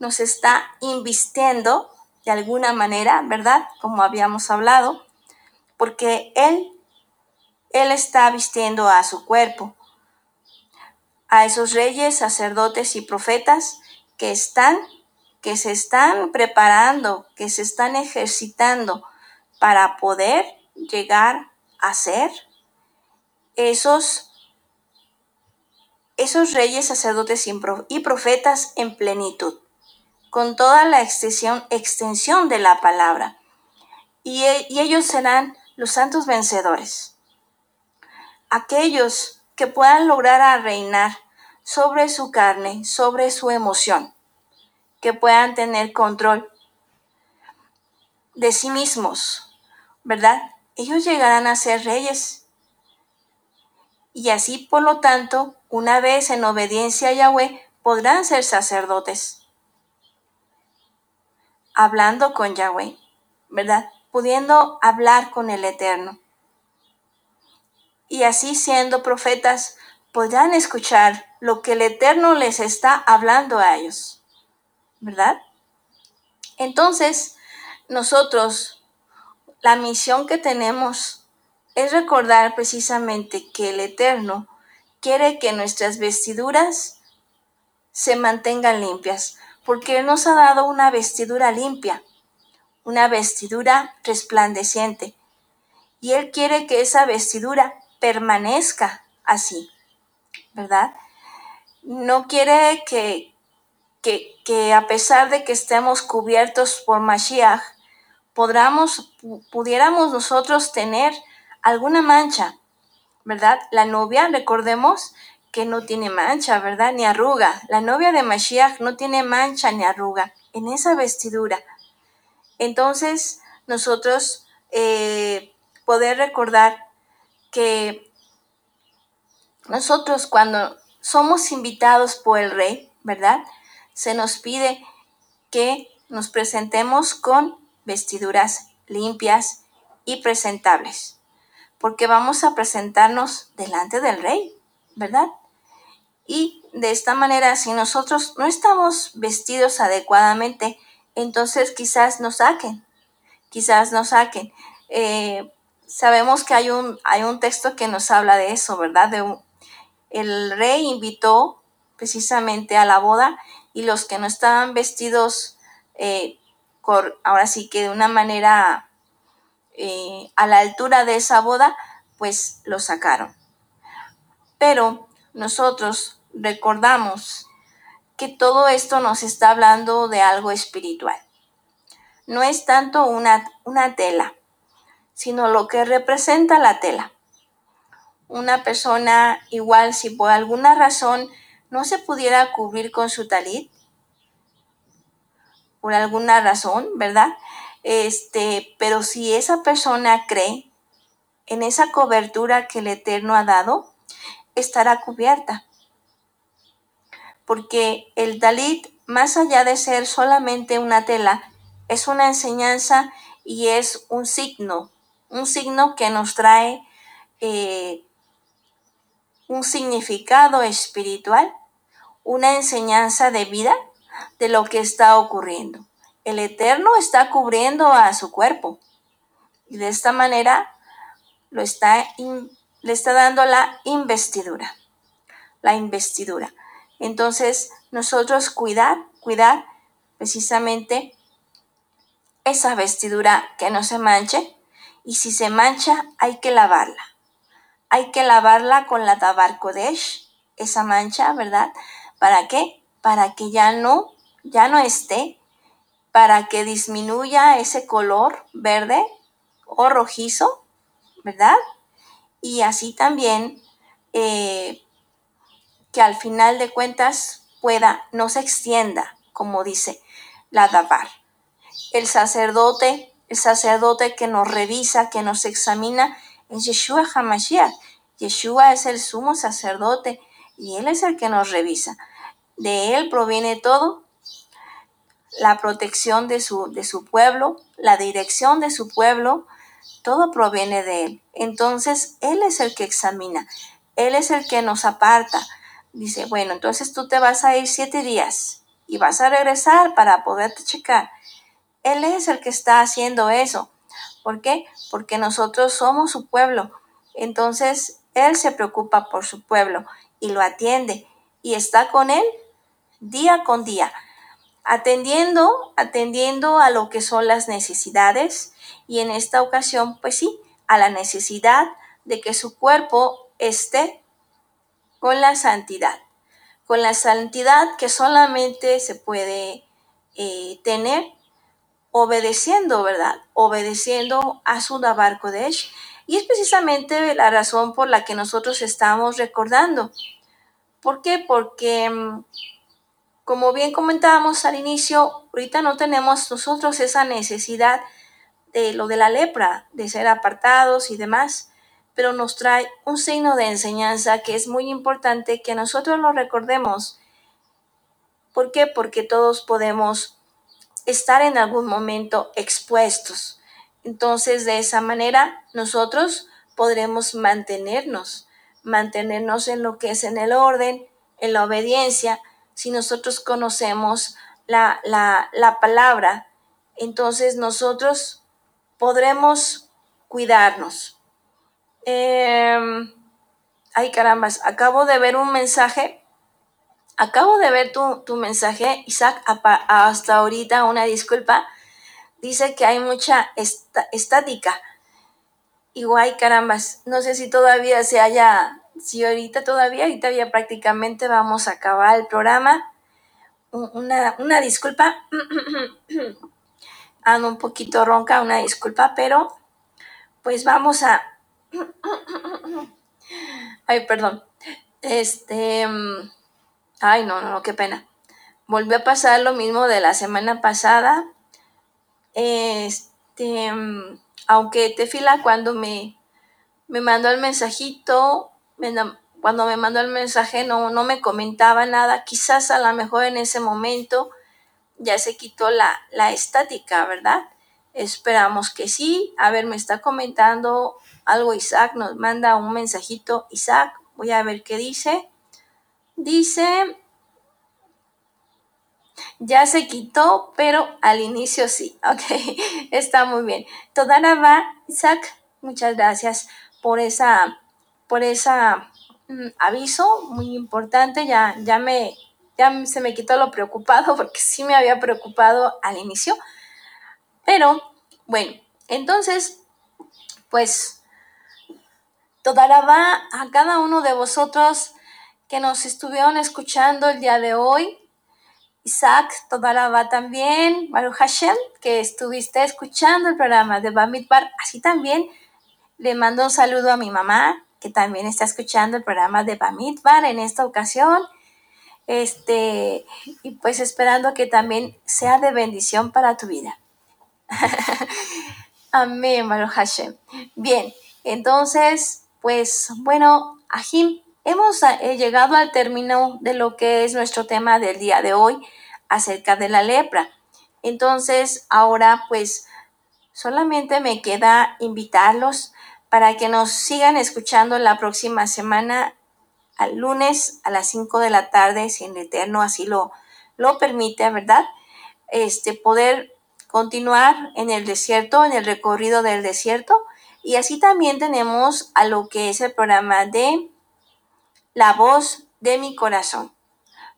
nos está invistiendo de alguna manera, ¿verdad? Como habíamos hablado, porque Él, Él está vistiendo a su cuerpo, a esos reyes, sacerdotes y profetas que están, que se están preparando, que se están ejercitando para poder llegar a ser esos, esos reyes, sacerdotes y profetas en plenitud con toda la extensión, de la palabra. Y, y ellos serán los santos vencedores. Aquellos que puedan lograr a reinar sobre su carne, sobre su emoción, que puedan tener control de sí mismos, ¿verdad? Ellos llegarán a ser reyes. Y así, por lo tanto, una vez en obediencia a Yahweh, podrán ser sacerdotes hablando con Yahweh, ¿verdad? Pudiendo hablar con el Eterno. Y así siendo profetas, podrán escuchar lo que el Eterno les está hablando a ellos, ¿verdad? Entonces, nosotros, la misión que tenemos es recordar precisamente que el Eterno quiere que nuestras vestiduras se mantengan limpias, porque Él nos ha dado una vestidura limpia, una vestidura resplandeciente. Y Él quiere que esa vestidura permanezca así, ¿verdad? No quiere que, que, que a pesar de que estemos cubiertos por Mashiach, podamos, pudiéramos nosotros tener alguna mancha, ¿verdad? La novia, recordemos que no tiene mancha, ¿verdad? Ni arruga. La novia de Mashiach no tiene mancha ni arruga en esa vestidura. Entonces, nosotros eh, poder recordar que nosotros cuando somos invitados por el rey, ¿verdad? Se nos pide que nos presentemos con vestiduras limpias y presentables, porque vamos a presentarnos delante del rey, ¿verdad? Y de esta manera, si nosotros no estamos vestidos adecuadamente, entonces quizás nos saquen, quizás nos saquen. Eh, sabemos que hay un, hay un texto que nos habla de eso, ¿verdad? El rey invitó precisamente a la boda y los que no estaban vestidos, eh, ahora sí que de una manera eh, a la altura de esa boda, pues lo sacaron. Pero nosotros recordamos que todo esto nos está hablando de algo espiritual. No es tanto una, una tela, sino lo que representa la tela. Una persona igual si por alguna razón no se pudiera cubrir con su talit, por alguna razón, ¿verdad? Este, pero si esa persona cree en esa cobertura que el Eterno ha dado, estará cubierta. Porque el talit, más allá de ser solamente una tela, es una enseñanza y es un signo, un signo que nos trae eh, un significado espiritual, una enseñanza de vida de lo que está ocurriendo. El Eterno está cubriendo a su cuerpo y de esta manera lo está, le está dando la investidura, la investidura. Entonces, nosotros cuidar, cuidar precisamente esa vestidura que no se manche y si se mancha hay que lavarla. Hay que lavarla con la Tabar Kodesh, esa mancha, ¿verdad? ¿Para qué? Para que ya no, ya no esté, para que disminuya ese color verde o rojizo, ¿verdad? Y así también eh, que al final de cuentas pueda, no se extienda, como dice la Dabar. El sacerdote, el sacerdote que nos revisa, que nos examina, es Yeshua HaMashiach. Yeshua es el sumo sacerdote y Él es el que nos revisa. De Él proviene todo, la protección de su, de su pueblo, la dirección de su pueblo, todo proviene de Él. Entonces, Él es el que examina, Él es el que nos aparta. Dice, bueno, entonces tú te vas a ir siete días y vas a regresar para poderte checar. Él es el que está haciendo eso. ¿Por qué? Porque nosotros somos su pueblo. Entonces, Él se preocupa por su pueblo y lo atiende y está con Él día con día, atendiendo, atendiendo a lo que son las necesidades y en esta ocasión, pues sí, a la necesidad de que su cuerpo esté con la santidad, con la santidad que solamente se puede eh, tener obedeciendo, ¿verdad? Obedeciendo a su Dabar Kodesh. Y es precisamente la razón por la que nosotros estamos recordando. ¿Por qué? Porque, mm, como bien comentábamos al inicio, ahorita no tenemos nosotros esa necesidad de lo de la lepra, de ser apartados y demás, pero nos trae un signo de enseñanza que es muy importante que nosotros lo recordemos. ¿Por qué? Porque todos podemos estar en algún momento expuestos. Entonces, de esa manera, nosotros podremos mantenernos, mantenernos en lo que es en el orden, en la obediencia. Si nosotros conocemos la, la, palabra, entonces nosotros podremos cuidarnos. Em, Ay, carambas, acabo de ver un mensaje. Acabo de ver tu, tu mensaje, Isaac, hasta ahorita, una disculpa. Dice que hay mucha estática. Igual, carambas, no sé si todavía se haya, si ahorita todavía, ahorita ya prácticamente vamos a acabar el programa. Una, una disculpa. Ando un poquito ronca, una disculpa, pero pues vamos a... Ay, perdón. Este... Ay, no, no, qué pena. Volvió a pasar lo mismo de la semana pasada. Este... Aunque te fila cuando me, me mandó el mensajito, cuando me mandó el mensaje no, no me comentaba nada. Quizás a lo mejor en ese momento ya se quitó la, la estática, ¿verdad? Esperamos que sí. A ver, me está comentando algo Isaac, nos manda un mensajito. Isaac, voy a ver qué dice. Dice, ya se quitó, pero al inicio sí. Ok, está muy bien. Toda va, Isaac, muchas gracias por esa, por esa mm, aviso muy importante. Ya, ya me, ya se me quitó lo preocupado porque sí me había preocupado al inicio. Pero bueno, entonces, pues, toda va a cada uno de vosotros que nos estuvieron escuchando el día de hoy. Isaac, toda va también, Baruch Hashem, que estuviste escuchando el programa de Bamidbar. Así también le mando un saludo a mi mamá, que también está escuchando el programa de Bamidbar en esta ocasión. Este, y pues esperando que también sea de bendición para tu vida. Amén, Baruch Hashem. Bien, entonces, pues bueno, Ajim, hemos eh, llegado al término de lo que es nuestro tema del día de hoy acerca de la lepra. Entonces, ahora pues solamente me queda invitarlos para que nos sigan escuchando la próxima semana al lunes a las 5 de la tarde, si el Eterno así lo, lo permite, ¿verdad? Este, poder continuar en el desierto, en el recorrido del desierto. Y así también tenemos a lo que es el programa de La voz de mi corazón.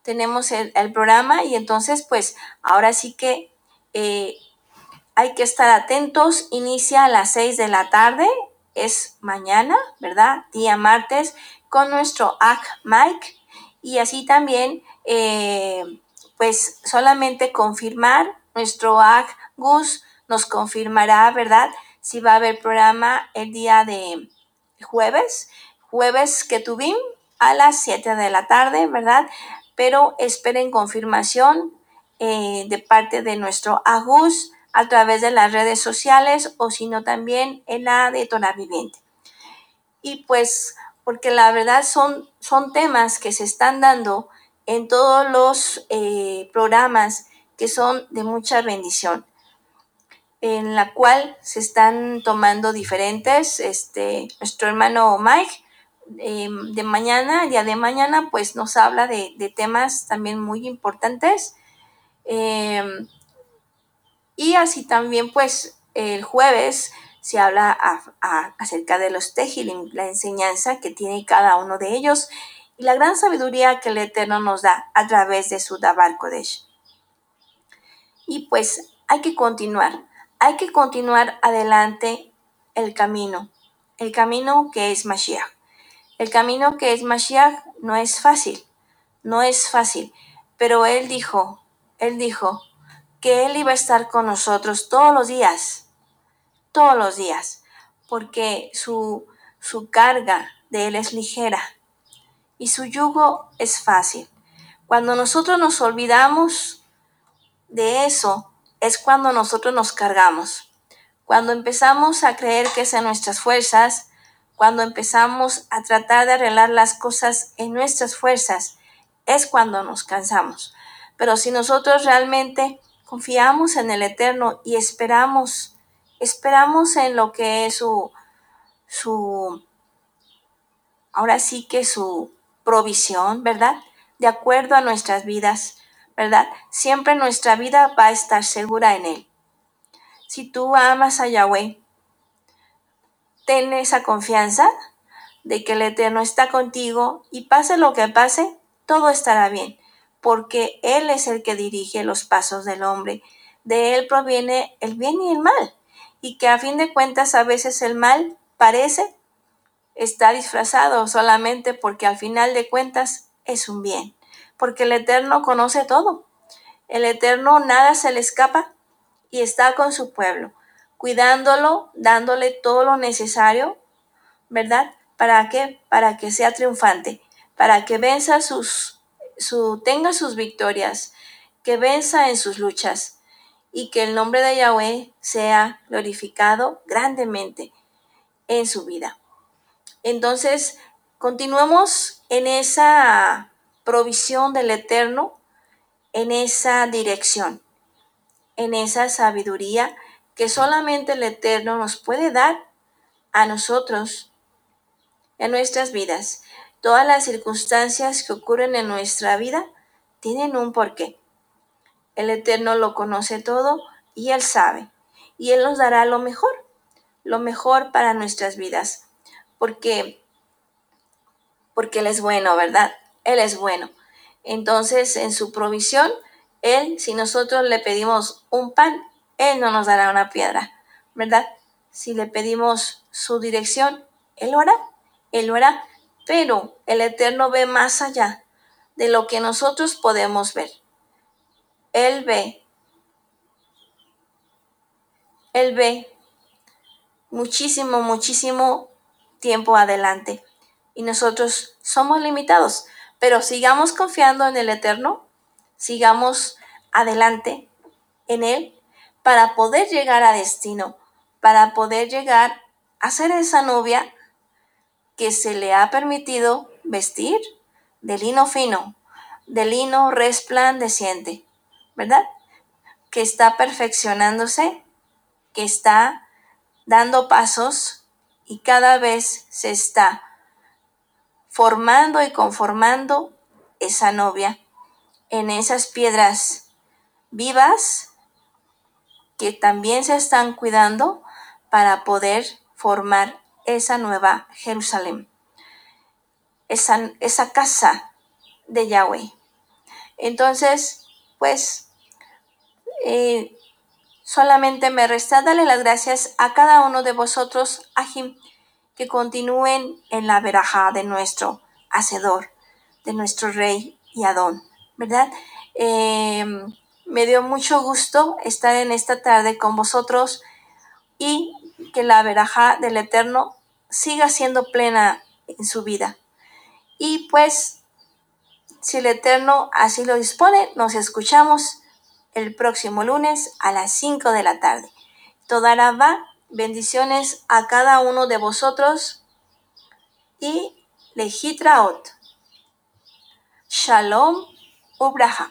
Tenemos el, programa y entonces pues ahora sí que eh, hay que estar atentos. Inicia a las 6 de la tarde, es mañana, ¿verdad? Día martes con nuestro AC Mike. Y así también eh, pues solamente confirmar nuestro AC Gus nos confirmará, ¿verdad? Si va a haber programa el día de jueves, jueves que tuvimos a las 7 de la tarde, ¿verdad? Pero esperen confirmación eh, de parte de nuestro Agus a través de las redes sociales o si no también en la de Viviente. Y pues, porque la verdad son, son temas que se están dando en todos los eh, programas que son de mucha bendición en la cual se están tomando diferentes, este, nuestro hermano Mike, em, de mañana, el día de mañana, pues nos habla de, temas también muy importantes. Em, y así también, pues, el jueves se habla acerca de los tejilim, la enseñanza que tiene cada uno de ellos y la gran sabiduría que el Eterno nos da a través de su Dabar Kodesh. Y pues hay que continuar hay que continuar adelante el camino, el camino que es Mashiach. El camino que es Mashiach no es fácil, no es fácil, pero Él dijo, Él dijo que Él iba a estar con nosotros todos los días, todos los días, porque su, su carga de Él es ligera y su yugo es fácil. Cuando nosotros nos olvidamos de eso, es cuando nosotros nos cargamos, cuando empezamos a creer que es en nuestras fuerzas, cuando empezamos a tratar de arreglar las cosas en nuestras fuerzas, es cuando nos cansamos. Pero si nosotros realmente confiamos en el Eterno y esperamos, esperamos en lo que es su, su, ahora sí que su provisión, ¿verdad? De acuerdo a nuestras vidas, ¿verdad? Siempre nuestra vida va a estar segura en Él. Si tú amas a Yahweh, ten esa confianza, de que el Eterno está contigo y pase lo que pase, todo estará bien, porque Él es el que dirige los pasos del hombre. De Él proviene el bien y el mal, y que a fin de cuentas a veces el mal parece está disfrazado solamente porque al final de cuentas es un bien, porque el Eterno conoce todo. El Eterno nada se le escapa y está con su pueblo, cuidándolo, dándole todo lo necesario, ¿verdad? ¿Para qué? Para que sea triunfante, para que venza sus, su, tenga sus victorias, que venza en sus luchas y que el nombre de Yahweh sea glorificado grandemente en su vida. Entonces, continuemos en esa provisión del Eterno, en esa dirección, en esa sabiduría que solamente el Eterno nos puede dar a nosotros en nuestras vidas. Todas las circunstancias que ocurren en nuestra vida tienen un porqué. El Eterno lo conoce todo y Él sabe. Y Él nos dará lo mejor, lo mejor para nuestras vidas porque, porque Él es bueno, ¿verdad? Él es bueno. Entonces, en su provisión, Él, si nosotros le pedimos un pan, Él no nos dará una piedra, ¿verdad? Si le pedimos su dirección, Él lo hará, Él lo hará. Pero el Eterno ve más allá de lo que nosotros podemos ver. Él ve, Él ve muchísimo, muchísimo tiempo adelante. Y nosotros somos limitados, pero sigamos confiando en el Eterno, sigamos adelante en Él para poder llegar a destino, para poder llegar a ser esa novia que se le ha permitido vestir de lino fino, de lino resplandeciente, ¿verdad? Que está perfeccionándose, que está dando pasos y cada vez se está formando y conformando esa novia en esas piedras vivas que también se están cuidando para poder formar esa nueva Jerusalén, esa, esa casa de Yahweh. Entonces, pues, eh, Solamente me resta darle las gracias a cada uno de vosotros, Ajim, que continúen en la veraja de nuestro Hacedor, de nuestro Rey y Adón, ¿verdad? Em, me dio mucho gusto estar en esta tarde con vosotros y que la veraja del Eterno siga siendo plena en su vida. Y pues, si el Eterno así lo dispone, nos escuchamos el próximo lunes a las 5 de la tarde. Toda va. bendiciones a cada uno de vosotros y lejitraot. Shalom Ubraha.